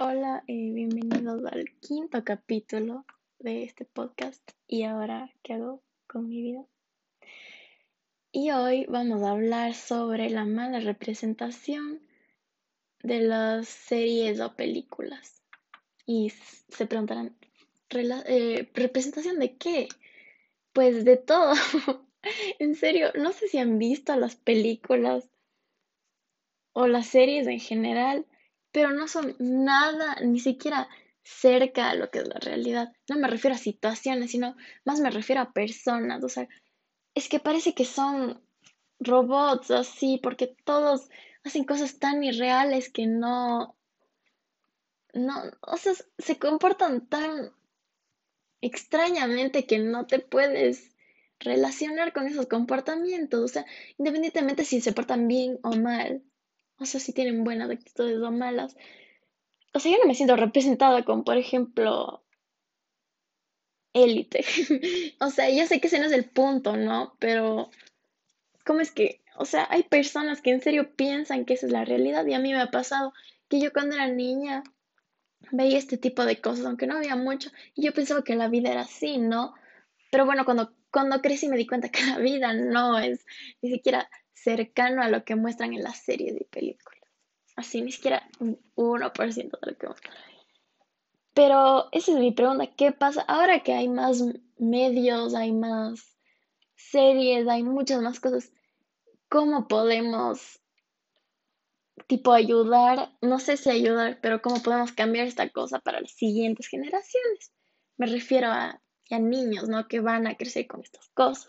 Hola y bienvenidos al quinto capítulo de este podcast y ahora qué hago con mi vida. Y hoy vamos a hablar sobre la mala representación de las series o películas. Y se preguntarán, eh, ¿representación de qué? Pues de todo. en serio, no sé si han visto las películas o las series en general pero no son nada, ni siquiera cerca a lo que es la realidad. No me refiero a situaciones, sino más me refiero a personas. O sea, es que parece que son robots así, porque todos hacen cosas tan irreales que no, no, o sea, se comportan tan extrañamente que no te puedes relacionar con esos comportamientos, o sea, independientemente si se portan bien o mal o sea, si tienen buenas actitudes o malas. O sea, yo no me siento representada con, por ejemplo, élite. o sea, yo sé que ese no es el punto, ¿no? Pero, ¿cómo es que, o sea, hay personas que en serio piensan que esa es la realidad y a mí me ha pasado que yo cuando era niña veía este tipo de cosas, aunque no había mucho, y yo pensaba que la vida era así, ¿no? Pero bueno, cuando, cuando crecí me di cuenta que la vida no es ni siquiera cercano a lo que muestran en las series y películas. Así, ni siquiera un 1% de lo que muestran. Pero esa es mi pregunta, ¿qué pasa ahora que hay más medios, hay más series, hay muchas más cosas? ¿Cómo podemos, tipo, ayudar? No sé si ayudar, pero ¿cómo podemos cambiar esta cosa para las siguientes generaciones? Me refiero a, a niños, ¿no? Que van a crecer con estas cosas.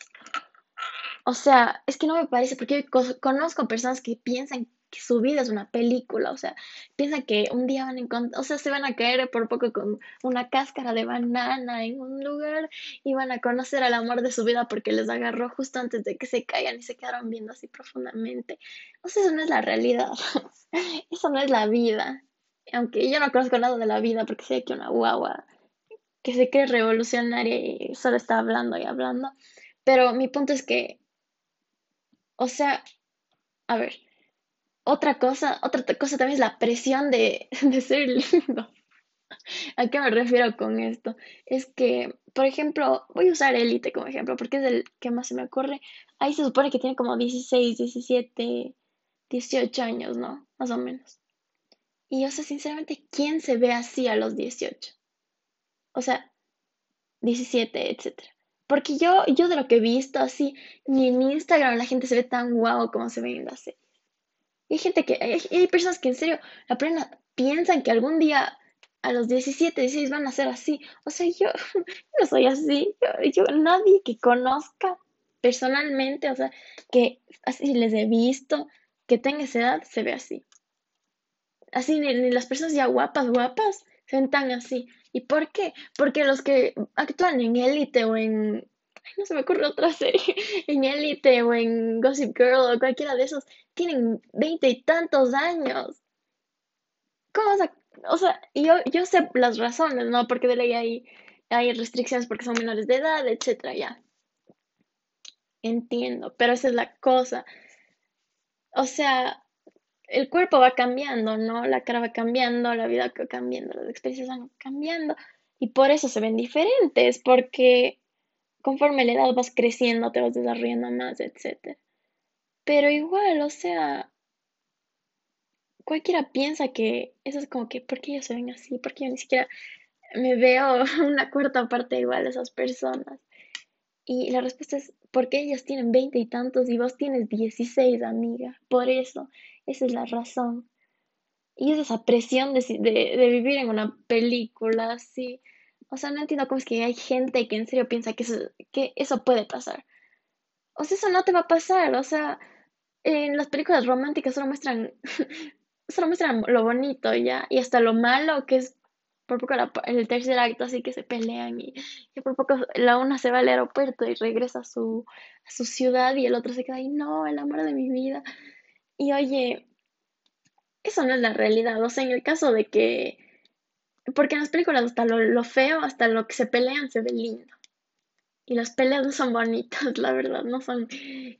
O sea, es que no me parece, porque conozco personas que piensan que su vida es una película, o sea, piensan que un día van a encontrar, o sea, se van a caer por poco con una cáscara de banana en un lugar y van a conocer al amor de su vida porque les agarró justo antes de que se caigan y se quedaron viendo así profundamente. O sea, eso no es la realidad, eso no es la vida. Aunque yo no conozco nada de la vida porque sé que una guagua que se cree revolucionaria y solo está hablando y hablando. Pero mi punto es que o sea, a ver, otra cosa, otra cosa también es la presión de, ser lindo. ¿A qué me refiero con esto? Es que, por ejemplo, voy a usar Elite como ejemplo porque es el que más se me ocurre. Ahí se supone que tiene como 16, 17, 18 años, ¿no? Más o menos. Y, o sea, sinceramente, ¿quién se ve así a los 18? O sea, 17, etcétera. Porque yo, yo de lo que he visto así, ni en Instagram la gente se ve tan guau como se ve en la serie. Y hay gente que, hay, personas que en serio la piensan que algún día a los 17, 16 van a ser así. O sea, yo, no soy así. Yo, nadie que conozca personalmente, o sea, que así les he visto, que tenga esa edad, se ve así. Así, ni las personas ya guapas, guapas, se ven tan así. ¿Y por qué? Porque los que actúan en Élite o en... no se me ocurre otra serie. En Élite o en Gossip Girl o cualquiera de esos tienen veinte y tantos años. ¿Cómo? O sea, yo, yo sé las razones, ¿no? Porque de ley hay, hay restricciones porque son menores de edad, etcétera, ya. Entiendo, pero esa es la cosa. O sea, el cuerpo va cambiando, ¿no? La cara va cambiando, la vida va cambiando, las experiencias van cambiando y por eso se ven diferentes, porque conforme la edad vas creciendo, te vas desarrollando más, etc. Pero igual, o sea, cualquiera piensa que eso es como que, ¿por qué ellos se ven así? ¿Por qué yo ni siquiera me veo una cuarta parte igual de esas personas? Y la respuesta es, porque ellas tienen veinte y tantos y vos tienes dieciséis, amiga. Por eso. Esa es la razón. Y es esa presión de, vivir en una película así. O sea, no entiendo cómo es que hay gente que en serio piensa que eso, que eso puede pasar. O sea, eso no te va a pasar. O sea, en las películas románticas solo muestran, solo muestran lo bonito ya. Y hasta lo malo que es por poco el tercer acto así que se pelean y, y, por poco la una se va al aeropuerto y regresa a su, a su ciudad y el otro se queda ahí, no, el amor de mi vida. Y oye, eso no es la realidad. O sea, en el caso de que. Porque en las películas hasta lo, feo, hasta lo que se pelean, se ve lindo. Y las peleas no son bonitas, la verdad, no son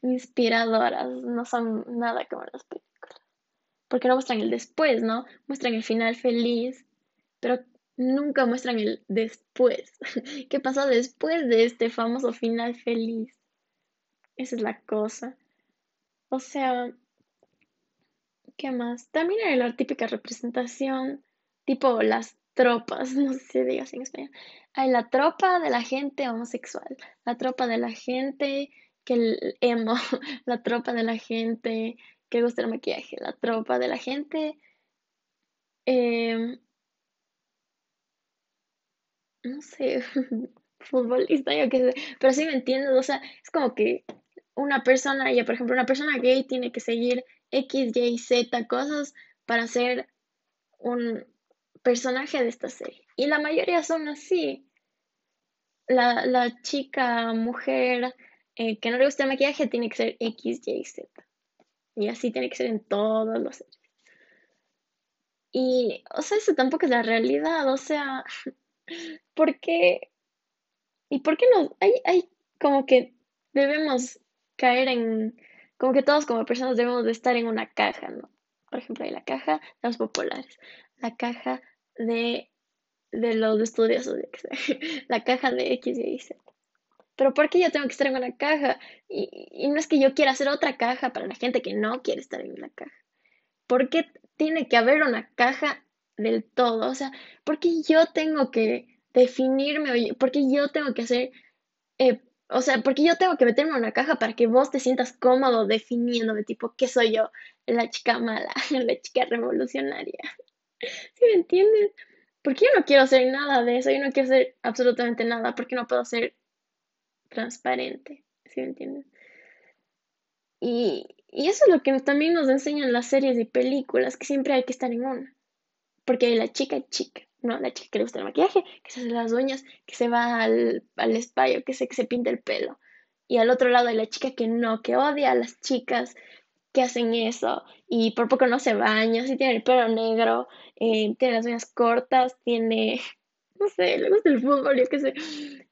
inspiradoras, no son nada como las películas. Porque no muestran el después, ¿no? Muestran el final feliz. pero nunca muestran el después. ¿Qué pasó después de este famoso final feliz? Esa es la cosa. O sea, ¿qué más? También hay la típica representación, tipo las tropas, no sé si se diga así en español. Hay la tropa de la gente homosexual, la tropa de la gente que el emo, la tropa de la gente que gusta el maquillaje, la tropa de la gente em, no sé, futbolista, yo qué sé, pero sí me entiendes, o sea, es como que una persona, ya por ejemplo, una persona gay tiene que seguir X, Y, Z cosas para ser un personaje de esta serie. Y la mayoría son así. La, la chica, mujer eh, que no le gusta el maquillaje tiene que ser X, Y, Z. Y así tiene que ser en todos los series. Y, o sea, eso tampoco es la realidad, o sea, ¿por qué? ¿Y por qué no? Hay, hay como que debemos caer en, como que todos como personas debemos de estar en una caja, ¿no? Por ejemplo, hay la caja de los populares, la caja de, de los estudiosos, la caja de X y Z. Pero ¿por qué yo tengo que estar en una caja? Y, y no es que yo quiera hacer otra caja para la gente que no quiere estar en una caja. ¿Por qué tiene que haber una caja del todo. O sea, porque yo tengo que definirme, porque yo tengo que hacer, eh, o sea, porque yo tengo que meterme en una caja para que vos te sientas cómodo definiéndome, tipo, ¿qué soy yo? La chica mala, la chica revolucionaria. ¿Sí me entiendes? Porque yo no quiero hacer nada de eso, yo no quiero hacer absolutamente nada, porque no puedo ser transparente. ¿Sí me entiendes? Y, y eso es lo que también nos enseñan las series y películas, que siempre hay que estar en una. Porque hay la chica chica, ¿no? La chica que le gusta el maquillaje, que se hace las uñas, que se va al, al que se, que se pinta el pelo. Y al otro lado hay la chica que no, que odia a las chicas que hacen eso y por poco no se baña, si tiene el pelo negro, eh, tiene las uñas cortas, tiene, no sé, le gusta el fútbol, yo qué sé.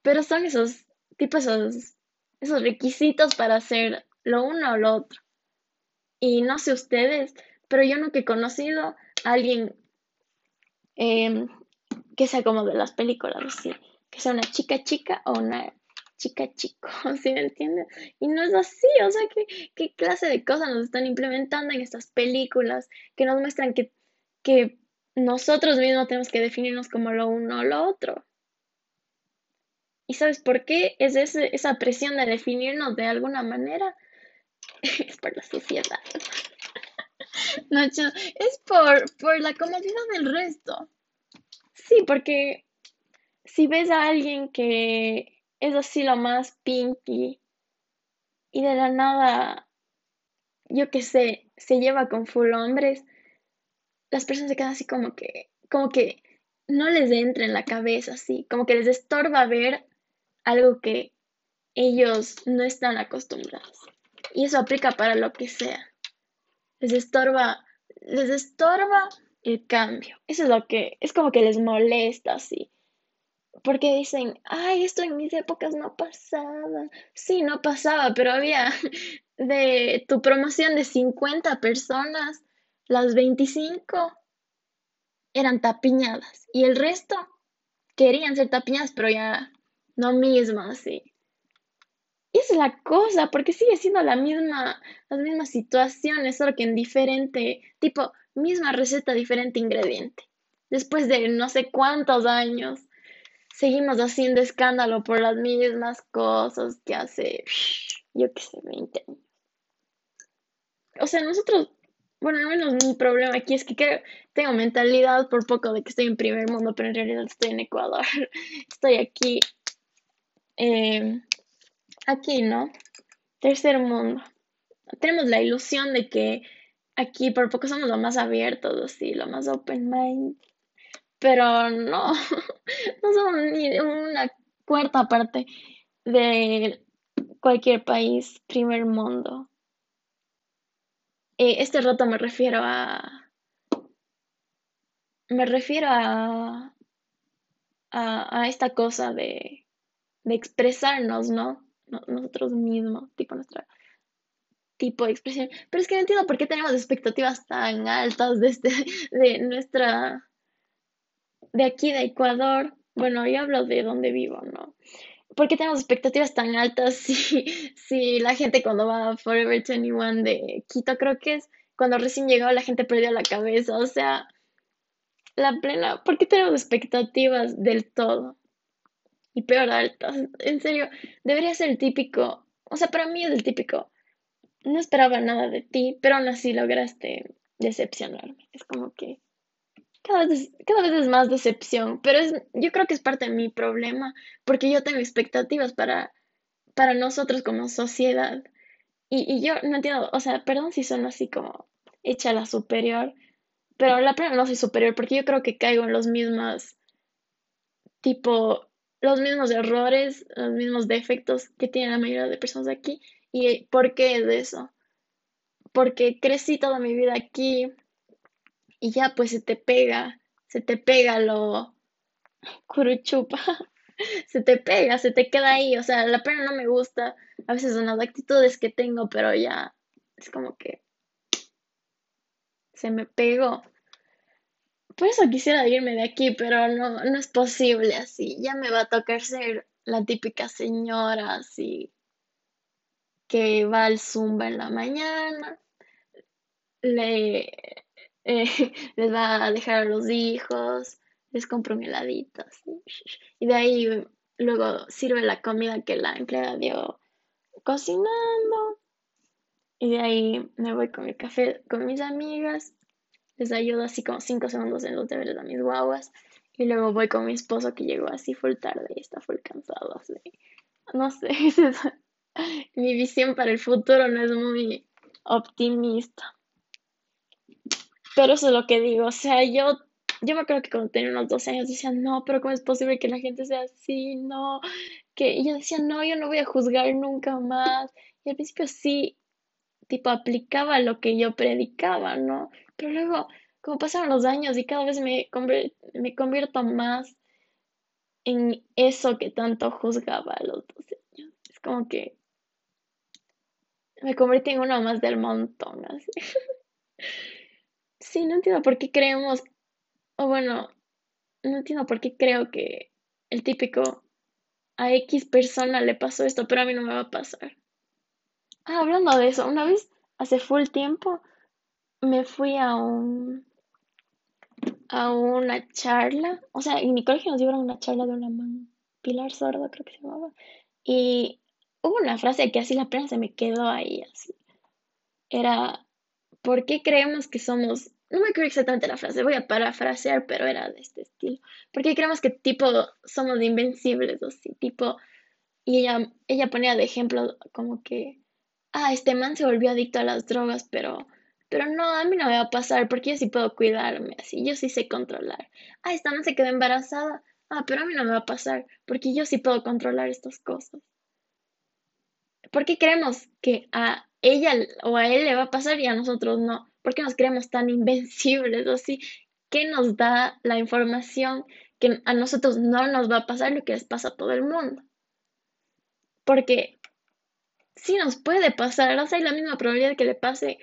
Pero son esos, tipos esos, esos requisitos para hacer lo uno o lo otro. Y no sé ustedes, pero yo nunca he conocido a alguien em, que sea como de las películas, así, que sea una chica chica o una chica chico, ¿sí me entienden? Y no es así, o sea, ¿qué, qué clase de cosas nos están implementando en estas películas que nos muestran que, que nosotros mismos tenemos que definirnos como lo uno o lo otro? ¿Y sabes por qué es ese, esa presión de definirnos de alguna manera? es por la sociedad. Nacho, es por, por la comodidad del resto. Sí, porque si ves a alguien que es así lo más pinky y de la nada, yo qué sé, se lleva con full hombres, las personas se quedan así como que, como que no les entra en la cabeza así, como que les estorba ver algo que ellos no están acostumbrados. Y eso aplica para lo que sea. Les estorba, les estorba el cambio. Eso es lo que, es como que les molesta así. Porque dicen, ay, esto en mis épocas no pasaba. Sí, no pasaba, pero había de tu promoción de 50 personas, las 25 eran tapiñadas y el resto querían ser tapiñadas, pero ya no mismo así es la cosa, porque sigue siendo la misma, las mismas situaciones, solo que en diferente, tipo, misma receta, diferente ingrediente. Después de no sé cuántos años, seguimos haciendo escándalo por las mismas cosas que hace, yo qué sé, 20 años. O sea, nosotros, bueno, al menos mi problema aquí es que creo, tengo mentalidad por poco de que estoy en primer mundo, pero en realidad estoy en Ecuador. Estoy aquí. Eh, aquí, ¿no? Tercer mundo. Tenemos la ilusión de que aquí por poco somos lo más abiertos, así, lo más open mind. Pero no, no somos ni una cuarta parte de cualquier país primer mundo. Eh, este rato me refiero a. Me refiero a. a, a esta cosa de, de expresarnos, ¿no? Nosotros mismos, tipo nuestra tipo de expresión. Pero es que no entiendo por qué tenemos expectativas tan altas de, este, de nuestra de aquí de Ecuador, bueno, yo hablo de donde vivo, ¿no? ¿Por qué tenemos expectativas tan altas si, si la gente cuando va a Forever 21 de Quito, creo que es cuando recién llegó la gente perdió la cabeza, o sea, la plena, ¿por qué tenemos expectativas del todo? Y peor altas, en serio, debería ser el típico, o sea, para mí es el típico, no esperaba nada de ti, pero aún así lograste decepcionarme. Es como que cada vez, cada vez es más decepción, pero es, yo creo que es parte de mi problema, porque yo tengo expectativas para, para nosotros como sociedad. Y, y yo no entiendo, o sea, perdón si son así como hecha la superior, pero la plena no soy superior porque yo creo que caigo en los mismos, tipo, los mismos errores, los mismos defectos que tienen la mayoría de personas aquí. ¿Y por qué es eso? Porque crecí toda mi vida aquí y ya pues se te pega, se te pega lo curuchupa, se te pega, se te queda ahí. O sea, la pena no me gusta. A veces son las actitudes que tengo, pero ya es como que se me pegó. Por eso quisiera irme de aquí, pero no, no es posible así. Ya me va a tocar ser la típica señora así que va al zumba en la mañana, le, eh, les va a dejar a los hijos, les compra un heladito, y de ahí luego sirve la comida que la empleada dio cocinando, y de ahí me voy con el café con mis amigas, les ayudo así como cinco segundos en los deberes a mis guaguas, y luego voy con mi esposo que llegó así full tarde y está full cansado, así. No sé, mi visión para el futuro no es muy optimista. Pero eso es lo que digo, o sea, yo, yo me acuerdo que cuando tenía unos 12 años decía, no, pero ¿cómo es posible que la gente sea así? No, que yo decía, no, yo no voy a juzgar nunca más. Y al principio sí, tipo, aplicaba lo que yo predicaba, ¿no? Pero luego, como pasaron los años y cada vez me, me convierto más en eso que tanto juzgaba a los 12 años. Es como que me convertí en uno más del montón, así. Sí, no entiendo por qué creemos, o bueno, no entiendo por qué creo que el típico a X persona le pasó esto, pero a mí no me va a pasar. Ah, hablando de eso, una vez, hace full tiempo, me fui a un a una charla, o sea, en mi colegio nos dieron una charla de una man, Pilar Sordo creo que se llamaba, y hubo una frase que así la prensa se me quedó ahí, así. Era, ¿por qué creemos que somos, no me acuerdo exactamente la frase, voy a parafrasear, pero era de este estilo, ¿por qué creemos que tipo somos invencibles o así, tipo, y ella, ella ponía de ejemplo como que, ah, este man se volvió adicto a las drogas, pero, pero no, a mí no me va a pasar porque yo sí puedo cuidarme, así, yo sí sé controlar. Ah, esta man se quedó embarazada, ah, pero a mí no me va a pasar porque yo sí puedo controlar estas cosas. ¿Por qué creemos que a ella o a él le va a pasar y a nosotros no? ¿Por qué nos creemos tan invencibles así? ¿Qué nos da la información que a nosotros no nos va a pasar lo que les pasa a todo el mundo? Porque sí nos puede pasar, o sea, hay la misma probabilidad que le pase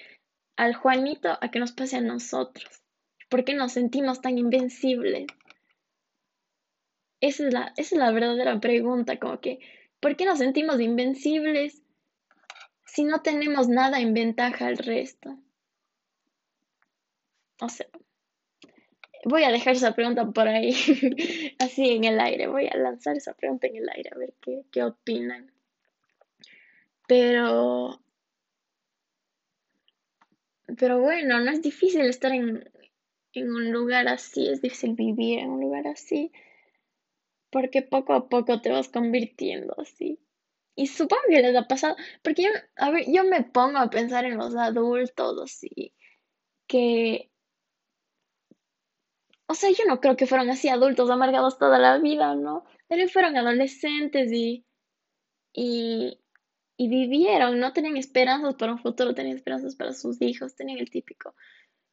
al Juanito a que nos pase a nosotros. ¿Por qué nos sentimos tan invencibles? Esa es la, esa es la verdadera pregunta, como que ¿Por qué nos sentimos invencibles si no tenemos nada en ventaja al resto? O sea, voy a dejar esa pregunta por ahí, así en el aire. Voy a lanzar esa pregunta en el aire a ver qué, qué opinan. Pero, pero bueno, no es difícil estar en, en un lugar así, es difícil vivir en un lugar así porque poco a poco te vas convirtiendo así. Y supongo que les ha pasado, porque yo, a ver, yo me pongo a pensar en los adultos así, que, o sea, yo no creo que fueron así adultos amargados toda la vida, ¿no? Pero fueron adolescentes y, y, y vivieron, no tenían esperanzas para un futuro, tenían esperanzas para sus hijos, tenían el típico.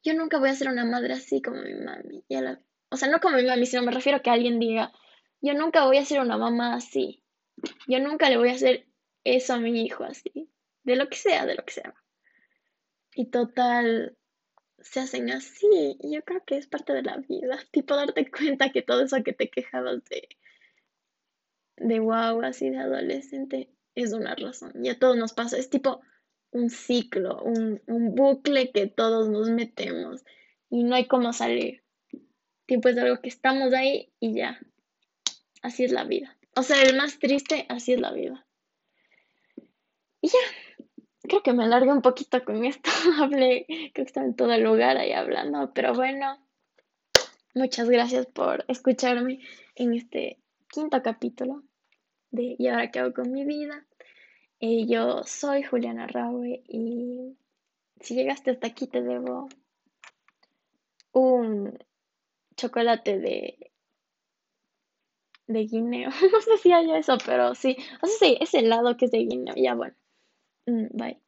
Yo nunca voy a ser una madre así como mi mami. o sea, no como mi mami, sino me refiero a que alguien diga, yo nunca voy a ser una mamá así. Yo nunca le voy a hacer eso a mi hijo así. De lo que sea, de lo que sea. Y total, se hacen así. Y yo creo que es parte de la vida. Tipo, darte cuenta que todo eso que te quejabas de, de wow, así de adolescente, es una razón. Y a todos nos pasa. Es tipo un ciclo, un, un bucle que todos nos metemos. Y no hay cómo salir. Tipo, es algo que estamos ahí y ya. Así es la vida. O sea, el más triste, así es la vida. Y ya, creo que me alargué un poquito con esto. Hablé, creo que estaba en todo el lugar ahí hablando, pero bueno, muchas gracias por escucharme en este quinto capítulo de ¿Y ahora qué hago con mi vida? Eh, yo soy Juliana Raue y si llegaste hasta aquí te debo un chocolate de de guineo. No sé si hay eso, pero sí. O sea, sí, ese helado que es de guineo. Ya bueno. Mm, bye.